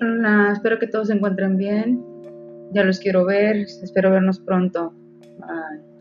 Hola, espero que todos se encuentren bien. Ya los quiero ver. Espero vernos pronto. Bye.